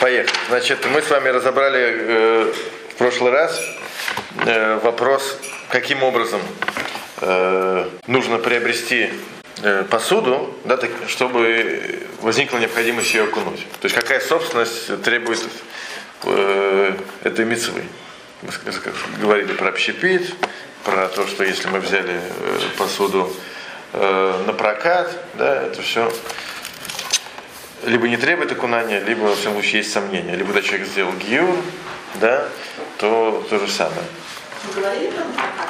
Поехали. Значит, мы с вами разобрали э, в прошлый раз э, вопрос, каким образом э, нужно приобрести э, посуду, да, так, чтобы возникла необходимость ее окунуть. То есть какая собственность требует э, этой мецвы. Мы говорили про общепит, про то, что если мы взяли э, посуду э, на прокат, да, это все либо не требует окунания, либо, во всяком случае, есть сомнения. Либо когда человек сделал гиюр, да, то то же самое.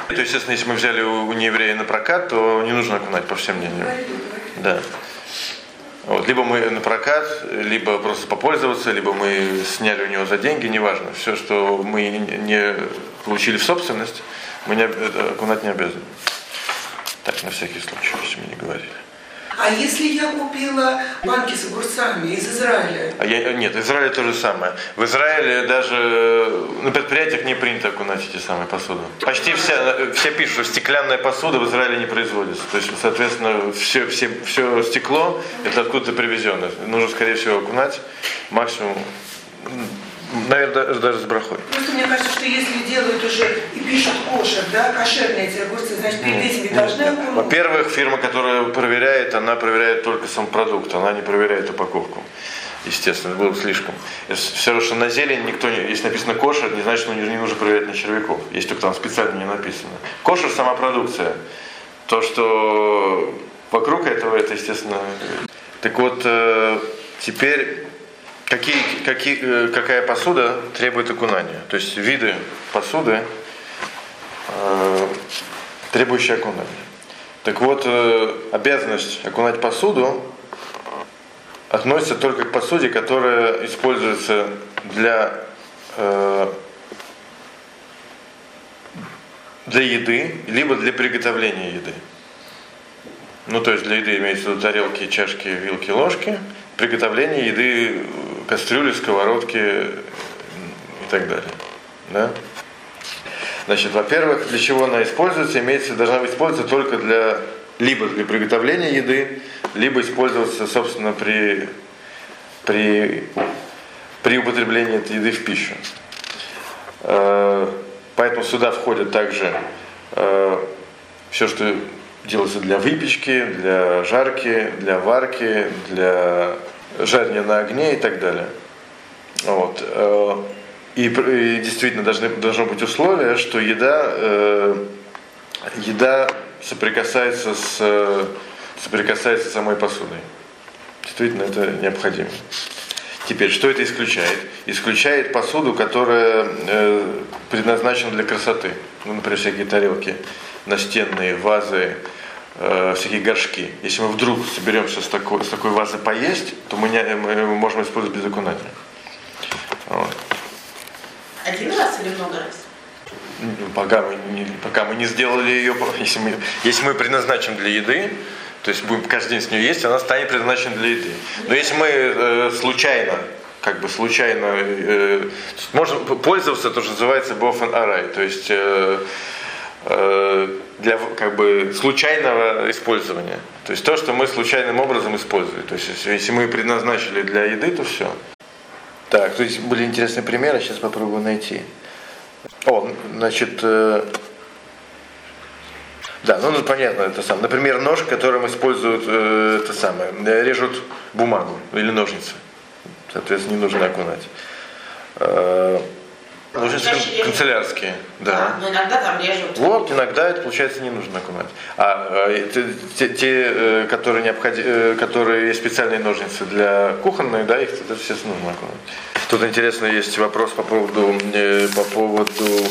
То, естественно, если мы взяли у, у нееврея на прокат, то не нужно окунать, по всем мнениям. Да. Вот, либо мы на прокат, либо просто попользоваться, либо мы сняли у него за деньги, неважно. Все, что мы не получили в собственность, мы не, окунать не обязаны. Так, на всякий случай, если мы не говорили. А если я купила банки с огурцами из Израиля? А я, нет, в Израиле то же самое. В Израиле даже э, на предприятиях не принято окунать эти самые посуду. Почти вся, все пишут, что стеклянная посуда в Израиле не производится. То есть, соответственно, все, все, все стекло это откуда-то привезено. Нужно, скорее всего, окунать максимум Наверное, даже, с брахой. Просто мне кажется, что если делают уже и пишут кошер, да, кошерные эти огурцы, значит, перед этим не должны окунуть. Во-первых, фирма, которая проверяет, она проверяет только сам продукт, она не проверяет упаковку. Естественно, было бы слишком. Все равно, что на зелень никто не... Если написано кошер, не значит, что не нужно проверять на червяков. Если только там специально не написано. Кошер сама продукция. То, что вокруг этого, это, естественно... Так вот, э, теперь Какие, какие, э, какая посуда требует окунания? То есть виды посуды, э, требующие окунания. Так вот, э, обязанность окунать посуду относится только к посуде, которая используется для, э, для еды, либо для приготовления еды. Ну, то есть для еды виду тарелки, чашки, вилки, ложки. Приготовление еды кастрюли, сковородки и так далее. Да? Значит, во-первых, для чего она используется? Имеется, должна использоваться только для либо для приготовления еды, либо использоваться, собственно, при, при, при употреблении этой еды в пищу. Э, поэтому сюда входит также э, все, что делается для выпечки, для жарки, для варки, для жарение на огне и так далее. Вот. Э, и, и действительно должны, должно быть условие, что еда, э, еда соприкасается с, соприкасается с самой посудой. Действительно, это необходимо. Теперь, что это исключает? Исключает посуду, которая э, предназначена для красоты. Ну, например, всякие тарелки настенные, вазы, э, всякие горшки. Если мы вдруг соберемся с такой, с такой вазы поесть, то мы, не, мы можем использовать без окунания. Вот. Один раз или много раз? Пока мы не, пока мы не сделали ее, если мы, если мы предназначим для еды, то есть будем каждый день с нее есть, она станет предназначена для еды. Но если мы э, случайно, как бы случайно, э, можно пользоваться, то, что называется бофан арай, то есть э, для как бы случайного использования. То есть то, что мы случайным образом используем. То есть если мы предназначили для еды, то все. Так, то есть были интересные примеры, сейчас попробую найти. О, значит, э, да, ну, понятно, это самое. Например, нож, которым используют э, это самое, режут бумагу или ножницы. Соответственно, не нужно окунать. Э, Ножницы Чаще канцелярские, да. Но иногда там режут. Вот, иногда это получается не нужно окунать. А э, те, те, э, которые, необходи, э, которые есть специальные ножницы для кухонной, да, их это, естественно, нужно окунать. Тут интересно есть вопрос по поводу, по поводу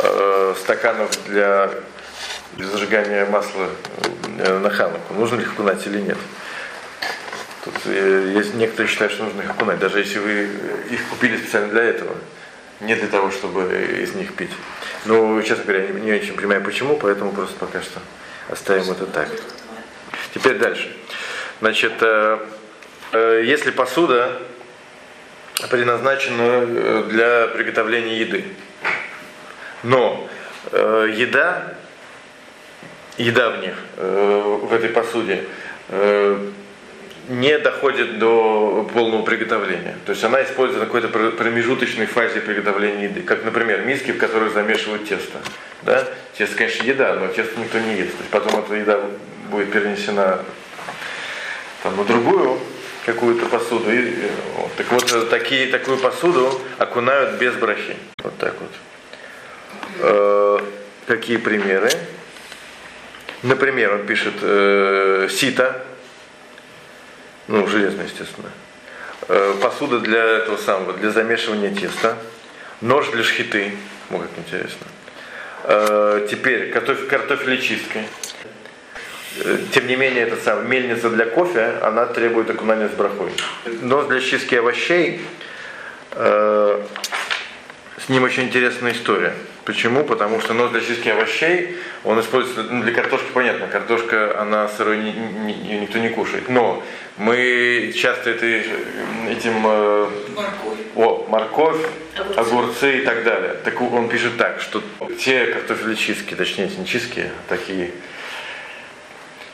э, стаканов для зажигания масла на хануку. Нужно ли их окунать или нет? Тут есть некоторые считают, что нужно их окунать, даже если вы их купили специально для этого не для того, чтобы из них пить. Но, честно говоря, не, не очень понимаю почему, поэтому просто пока что оставим это так. Теперь дальше. Значит, э, э, если посуда предназначена э, для приготовления еды, но еда, еда в них, в этой посуде, не доходит до полного приготовления. То есть она используется на какой-то промежуточной фазе приготовления еды. Как, например, миски, в которых замешивают тесто. Да? Тесто, конечно, еда, но тесто никто не ест. То есть потом эта еда будет перенесена там, на другую какую-то посуду. И, вот. Так вот, такие, такую посуду окунают без брахи. Вот так вот. Э, какие примеры? Например, он пишет э, сито, ну, железное, естественно. Э, посуда для этого самого, для замешивания теста. Нож для шхиты. Ну, как интересно. Э, теперь картофель, картофелечистка. Э, тем не менее, эта самая мельница для кофе, она требует окунания с брахой. Нож для чистки овощей, с ним очень интересная история. Почему? Потому что нож для чистки овощей, он используется ну, для картошки, понятно, картошка, она сырой, не, не, никто не кушает. Но мы часто это, этим... Э, морковь. О, морковь, огурцы. огурцы и так далее. Так он пишет так, что те картофели чистки, точнее, не чистки, а такие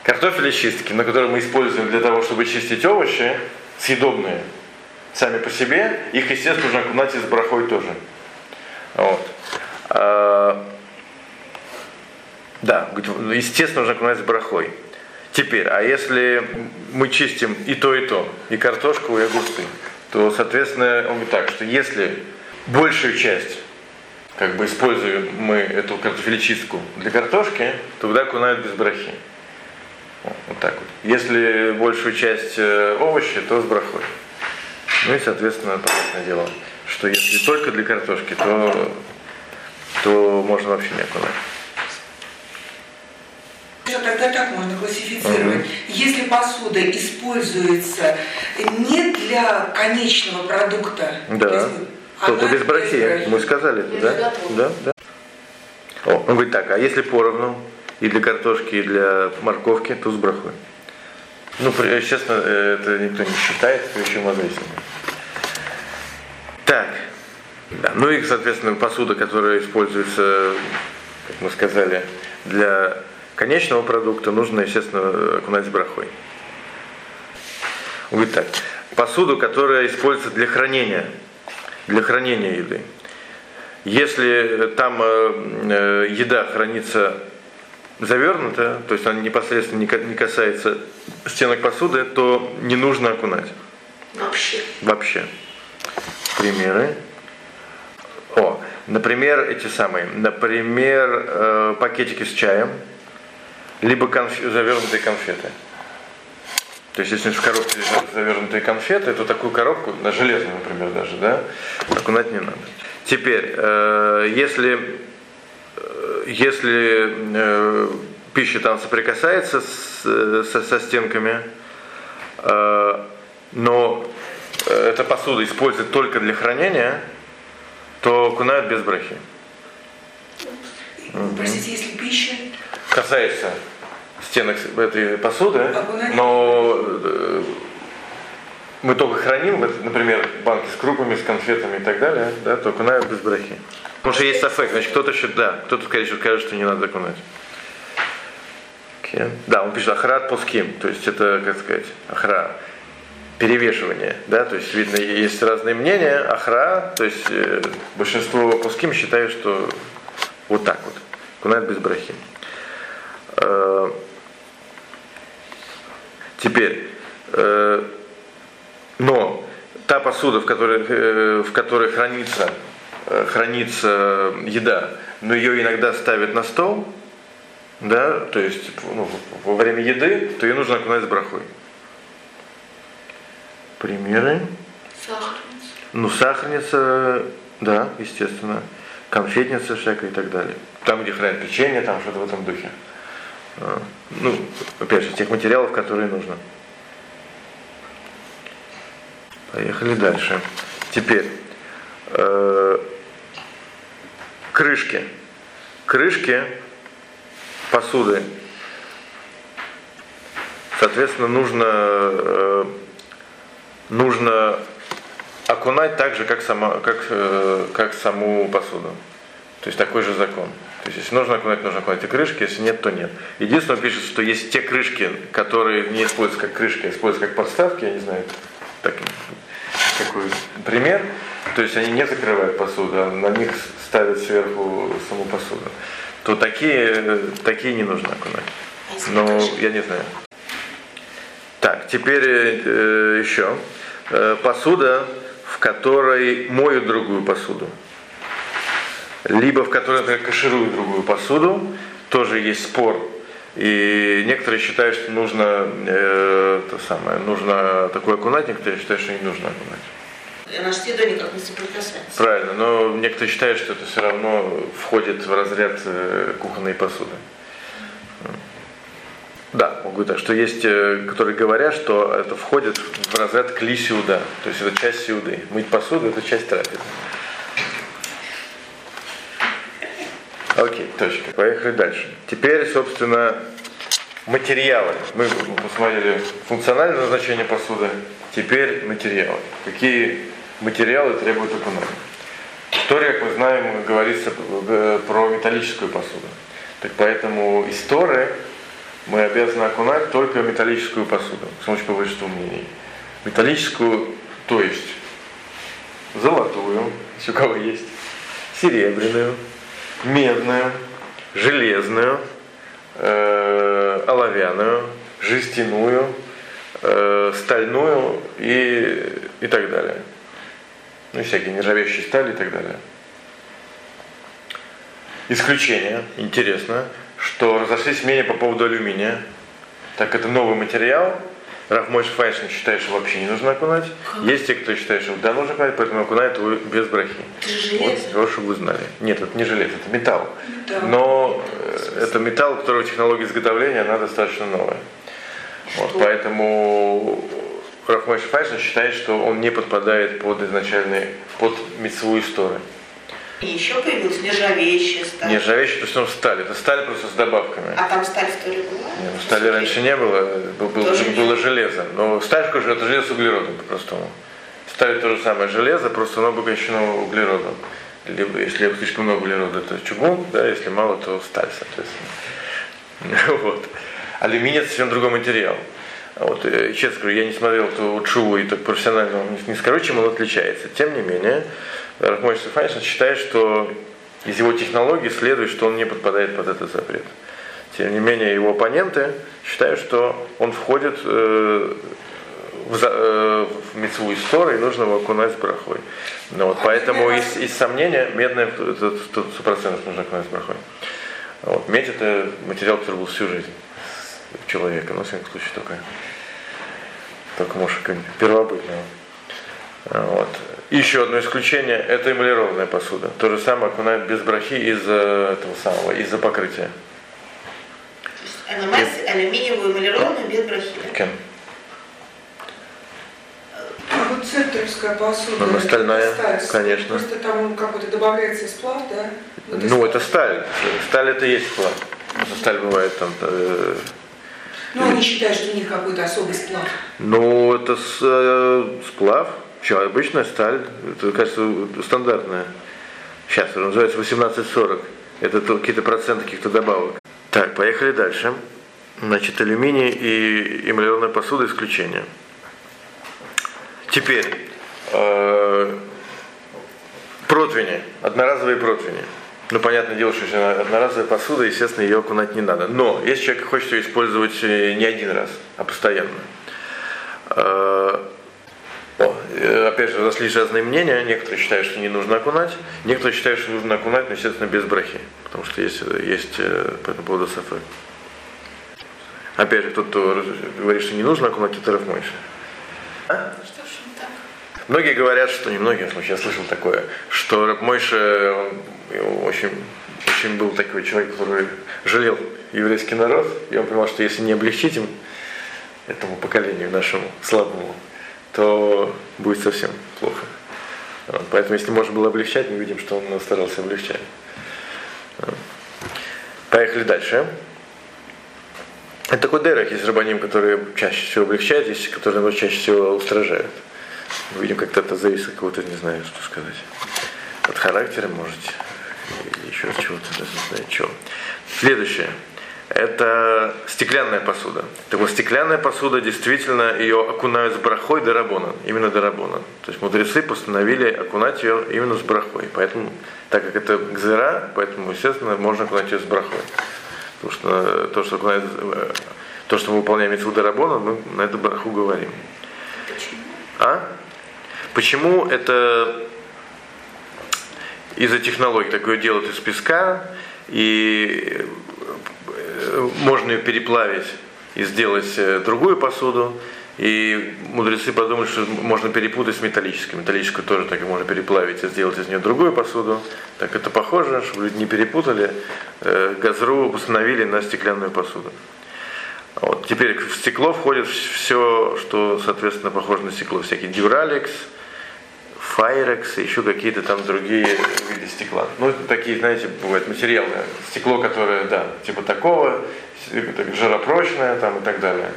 картофели чистки, на которые мы используем для того, чтобы чистить овощи, съедобные, сами по себе, их, естественно, нужно окунать из брахой тоже. Вот. А, да, естественно, нужно окунать с брахой. Теперь, а если мы чистим и то, и то, и картошку, и огурцы, то, соответственно, он говорит так, что если большую часть как бы используем мы эту картофелечистку для картошки, то тогда окунают без брахи. Вот так вот. Если большую часть э, овощей, то с брахой. Ну и, соответственно, понятное дело, что если только для картошки, то, то можно вообще не окунать. Тогда так можно классифицировать. Угу. Если посуда используется не для конечного продукта, да. то, то без брахи. Мы сказали это, да? Да, да. О, он говорит так, а если поровну, и для картошки, и для морковки, то с брахой. Ну, честно, это никто не считает, мазрисами. Так. Да. Ну и, соответственно, посуда, которая используется, как мы сказали, для конечного продукта, нужно, естественно, окунать с брахой. Он говорит так. Посуду, которая используется для хранения, для хранения еды. Если там э, э еда хранится завернута, то есть она непосредственно не касается стенок посуды, то не нужно окунать. Вообще. Вообще примеры. О, например, эти самые, например, э, пакетики с чаем, либо конф... завернутые конфеты. То есть, если в коробке завернутые конфеты, то такую коробку, на железную, например, даже, да, окунать не надо. Теперь, э, если, э, если э, пища там соприкасается с, со, со стенками, э, но Э, эта посуда используют только для хранения, то окунают без брахи. Простите, если пища? Касается стенок этой посуды, но э, мы только храним, например, банки с крупами, с конфетами и так далее, да, то окунают без брахи. Потому что есть аффект, значит, кто-то еще, да, кто-то, скорее всего, скажет, что не надо окунать. Okay. Да, он пишет ахрат пуским, то есть это, как сказать, ахра перевешивание, да, то есть видно, есть разные мнения, ахра, то есть э, большинство пуским считают, что вот так вот, кунает без брахи. Э, теперь, э, но та посуда, в которой, э, в которой хранится, э, хранится еда, но ее иногда ставят на стол, да, то есть ну, во время еды, то ее нужно окунать с брахой примеры. Сахарница. Ну, сахарница, да, естественно. Конфетница всякая и так далее. Там, где хранят печенье, там что-то в этом духе. А, ну, опять же, тех материалов, которые нужно. Поехали дальше. Теперь э, крышки. Крышки посуды. Соответственно, нужно э, нужно окунать так же, как, сама, как, э, как саму посуду. То есть такой же закон. То есть, если нужно окунать, нужно окунать и крышки, если нет, то нет. Единственное, он пишет, что есть те крышки, которые не используются как крышки, а используются как подставки, я не знаю, так, такой пример. То есть они не закрывают посуду, а на них ставят сверху саму посуду. То такие, такие не нужно окунать. А Но я не знаю. Так, теперь э, еще. Э, посуда, в которой моют другую посуду. Либо в которой например, кашируют другую посуду. Тоже есть спор. И некоторые считают, что нужно э, то самое, нужно такое окунать, некоторые считают, что не нужно окунать. Она же с едой никак не соприкасается. Правильно, но некоторые считают, что это все равно входит в разряд э, кухонной посуды. Так, что есть, э, которые говорят, что это входит в разряд кли сиуда, то есть это часть сиуды. Мыть посуду это часть трапезы. Окей, точка. Поехали дальше. Теперь, собственно, материалы. Мы посмотрели функциональное назначение посуды. Теперь материалы. Какие материалы требуют экономии? История, как мы знаем, говорится э, про металлическую посуду. Так поэтому из Торы мы обязаны окунать только металлическую посуду, с помощью по большинству мнений. Металлическую, то есть золотую, если у кого есть, серебряную, медную, железную, э, оловянную, жестяную, э, стальную и, и так далее. Ну и всякие нержавеющие стали и так далее. Исключение, интересно, что разошлись мнения по поводу алюминия. Так это новый материал. Рафмойш Файшин считает, что вообще не нужно окунать. Есть те, кто считает, что да, нужно окунать, поэтому окунает его без брахи. Это же железо. Вот, вот, чтобы вы знали. Нет, это не железо, это металл. Металл. Но э, это металл, у которого технология изготовления, она достаточно новая. Вот, поэтому Рафмойш Файшин считает, что он не подпадает под изначальный, под мецву истории. И еще появилась нержавеющая сталь. Нержавеющая, то есть он сталь. Это сталь просто с добавками. А там сталь в Торе была? Не, ну, стали раньше не было, был- был- было железо. Но сталь же это железо с углеродом по-простому. Сталь то же самое железо, просто оно обогащено углеродом. Либо, если слишком много углерода, то чугун, да, если мало, то сталь, соответственно. Вот. Алюминий это совсем другой материал. А Вот, э, честно говорю, я не смотрел эту Чуву и так профессионально не, скажу, чем он отличается. Тем не менее, Рахмой Стефанишин считает, что из его технологии следует, что он не подпадает под этот запрет. Тем не менее, его оппоненты считают, что он входит э, в, э, в мецву истории, и нужно его окунать с брахой. Ну, вот, поэтому из, из сомнения медная сто процентов нужно окунать с брахой. Вот, медь это материал, который был всю жизнь человека, но в всяком случае только, только может как-нибудь первобытного. Вот. Еще одно исключение – это эмалированная посуда. То же самое окунают без брахи из-за этого самого, из-за покрытия. То есть НМС, алюминиевую эмалированную без брахи. Кен. А вот центровская посуда. Ну, стальная, сталь. конечно. Просто там какой-то добавляется сплав, да? Вот Ну, это сталь. Сталь это есть сплав. Просто Сталь бывает там. Э, Ну, они считают, что у них какой-то особый сплав. Ну, это с- э, сплав. Что, обычная сталь. Это, кажется, стандартная. Сейчас, это называется 1840. Это то- какие-то проценты каких-то добавок. Так, поехали дальше. Значит, алюминий и эмалированная посуда исключение. Теперь, э, противни, одноразовые противни. Ну, понятное дело, что если одноразовая посуда, естественно, ее окунать не надо. Но если человек хочет ее использовать э, не один раз, а постоянно. Э, о, э, Опять же, разошлись разные мнения. Некоторые считают, что не нужно окунать. Некоторые считают, что нужно окунать, но, естественно, без брахи. Потому что есть, есть по этому поводу сафы. Опять же, тот, кто говорит, что не нужно окунать, это не так? Многие говорят, что не многие, в случае, я слышал такое, что Мойша он, он очень, очень был такой человек, который жалел еврейский народ, и он понимал, что если не облегчить им, этому поколению нашему слабому, то будет совсем плохо. Поэтому, если можно было облегчать, мы видим, что он старался облегчать. Поехали дальше. Это такой дерек, есть рабаним, которые чаще всего облегчают, есть, которые чаще всего устражают. Мы видим, как-то это зависит от кого-то, не знаю, что сказать. От характера, может, еще чего-то, даже не знаю, чего. Следующее. Это стеклянная посуда. Так вот, стеклянная посуда, действительно, ее окунают с брахой до рабона, именно до рабона. То есть мудрецы постановили окунать ее именно с брахой. Поэтому, так как это гзера, поэтому, естественно, можно окунать ее с брахой. Потому что то, что, окунает, то, что мы выполняем митцву до рабона, мы на эту браху говорим. Почему? А? Почему это из-за технологий такое делают из песка, и э, можно ее переплавить и сделать э, другую посуду. И мудрецы подумали, что можно перепутать с металлической. Металлическую тоже так можно переплавить и сделать из нее другую посуду. Так это похоже, чтобы люди не перепутали. Э, Газру установили на стеклянную посуду. Вот. Теперь в стекло входит все, что, соответственно, похоже на стекло. Всякие дюралекс, файрекс и еще какие-то там другие виды стекла. Ну, такие, знаете, бывают материалы. Стекло, которое, да, типа такого, жаропрочное там и так далее.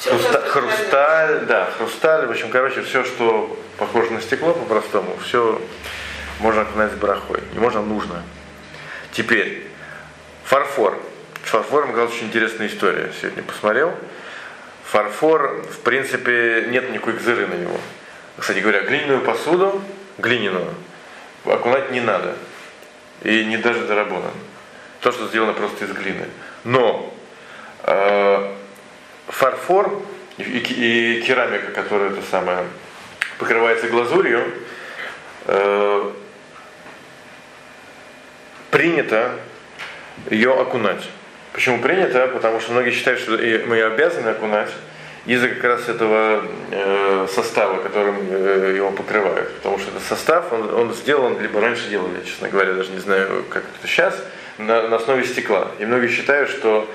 Хруста- хрусталь, да, хрусталь, в общем, короче, все, что похоже на стекло по-простому, все можно окунать с брахой. И можно нужно. Теперь, фарфор. С фарфором, оказалась очень интересная история. Сегодня посмотрел. Фарфор, в принципе, нет никакой гзыры на него. Кстати говоря, глиняную посуду, глиняную, окунать не надо. И не даже дорабона. То, что сделано просто из глины. Но э, фарфор и, и- и керамика, которая это самое, покрывается глазурью, э, принято ее окунать. Почему принято? Потому что многие считают, что мы ее обязаны окунать из-за как раз этого э, состава, которым э, его покрывают. Потому что этот состав, он, он сделан, либо раньше делали, честно говоря, даже не знаю, как это сейчас, на, на основе стекла. И многие считают, что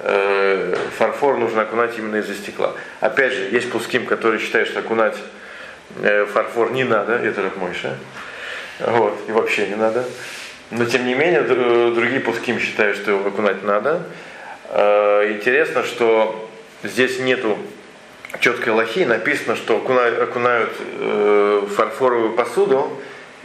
э, фарфор нужно окунать именно из-за стекла. Опять же, есть пуским, которые считают, что окунать э, фарфор не надо, это Рахмойша. Вот, и вообще не надо. Но тем не менее, др- другие пуским считают, что его окунать надо. Э, Интересно, что здесь нету четкой лохи, написано, что окунают, окунают э, фарфоровую посуду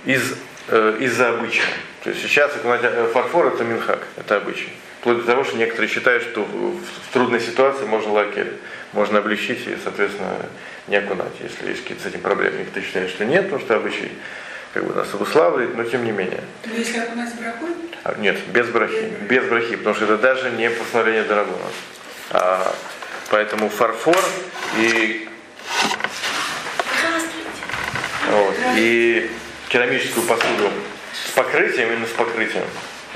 из, э, из-за обычая. То есть сейчас окунать э, фарфор это минхак, это обычай. Вплоть до того, что некоторые считают, что в, трудной ситуации можно лакель, можно облегчить и, соответственно, не окунать, если есть какие-то с этим проблемы. Некоторые считают, что нет, потому что обычай как бы нас обуславливает, но тем не менее. Но если окунать с брахой, А, Нет, без брахи. Без брахи, потому что это даже не постановление Дарагуна. А, поэтому фарфор и, вот, и керамическую посуду с покрытием, именно с покрытием,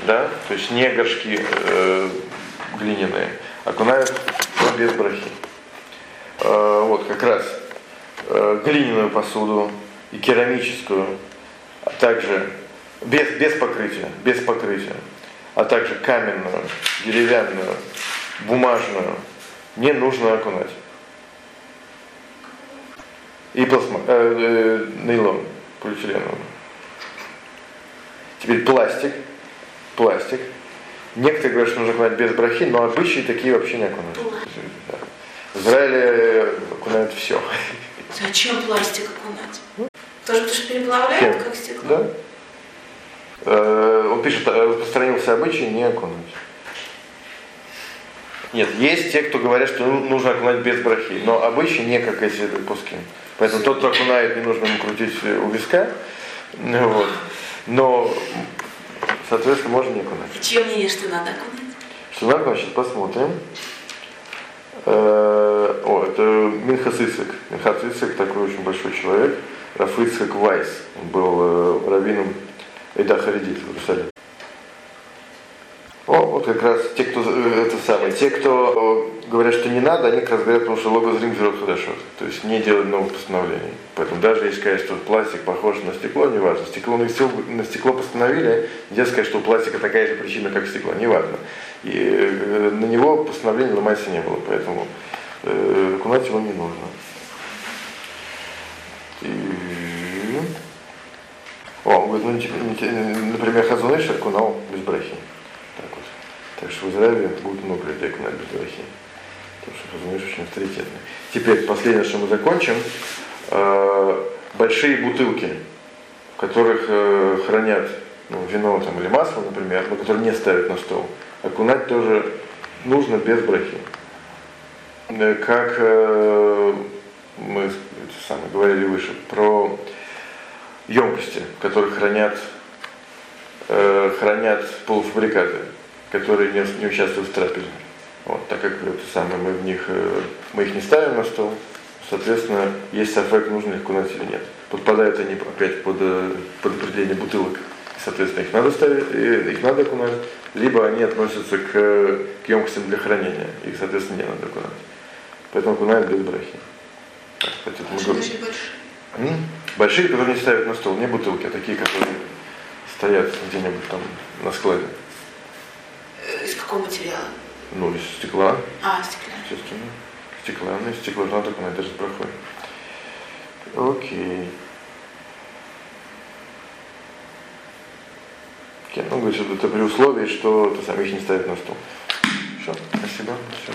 да, то есть не горшки э, глиняные, окунают но без брахи. Э, вот как раз э, глиняную посуду и керамическую, а также без, без покрытия, без покрытия, а также каменную, деревянную, бумажную, не нужно окунать. И пластма, э, э, нейлон, полиэтиленовый. Теперь пластик, пластик. Некоторые говорят, что нужно окунать без брахи, но обычаи такие вообще не окунают. Да. В Израиле окунают все. Зачем пластик окунать? Тоже потому что переплавляют, Чем? как стекло? Да? Э, Он пишет, э, распространился обычай не окунуть. Нет, есть те, кто говорят, что ну- нужно окунать без брахи, но обычай не как эти пуски. Поэтому тот, кто окунает, не нужно ему крутить у виска. Вот. Но, соответственно, можно не окунать. И чье мнение, что надо окунать? Что надо, значит, посмотрим. Э, О, это Минхас Ицек. Минхас Ицек такой очень большой человек. Раф Ицек Вайс. Он был э, раввином Эйда Харидит в Иерусалиме. Вот как раз те, кто э, это самое, те, кто э, говорят, что не надо, они как раз говорят, потому что лого зрим худашот. То есть не делать новых постановлений. Поэтому даже если сказать, что пластик похож на стекло, не важно. Стекло на стекло, на стекло постановили, нельзя сказать, что у пластика такая же причина, как стекло, не важно. И э, на него постановления ломаться не было, поэтому э, окунать его не нужно. И... О, он говорит, ну, типа, например, Хазуныш окунал без брахи. Так что в Израиле будет много людей окунать без брахи. Потому что Хазуныш очень авторитетный. Теперь, последнее, что мы закончим. Э, большие бутылки, в которых э, хранят ну, вино там, или масло, например, но которое не ставят на стол, окунать тоже нужно без брахи. Э, как мы самое, говорили выше, про емкости, которые хранят, хранят полуфабрикаты, которые не, не участвуют в трапезе. Вот, так как это самое, мы в них, э, мы их не ставим на стол, соответственно, есть сафек, нужно их кунать или нет. Подпадают они опять под, э, под определение бутылок. Соответственно, их надо ставить, их надо окунать, либо они относятся к, к емкостям для хранения, их, соответственно, не надо окунать. Поэтому окунают без брахи. Кстати, мы говорим. большие? Большие, которые не ставят на стол, не бутылки, а такие, которые стоят где-нибудь там на складе. Из какого материала? Ну, из стекла. А, стеклянный. Естественно. Стеклянный, стекло надо окунать даже с брахой. Окей. Okay. Ну, говорит, что это при условии, что ты сам их не ставит на стол. Все, спасибо. Все,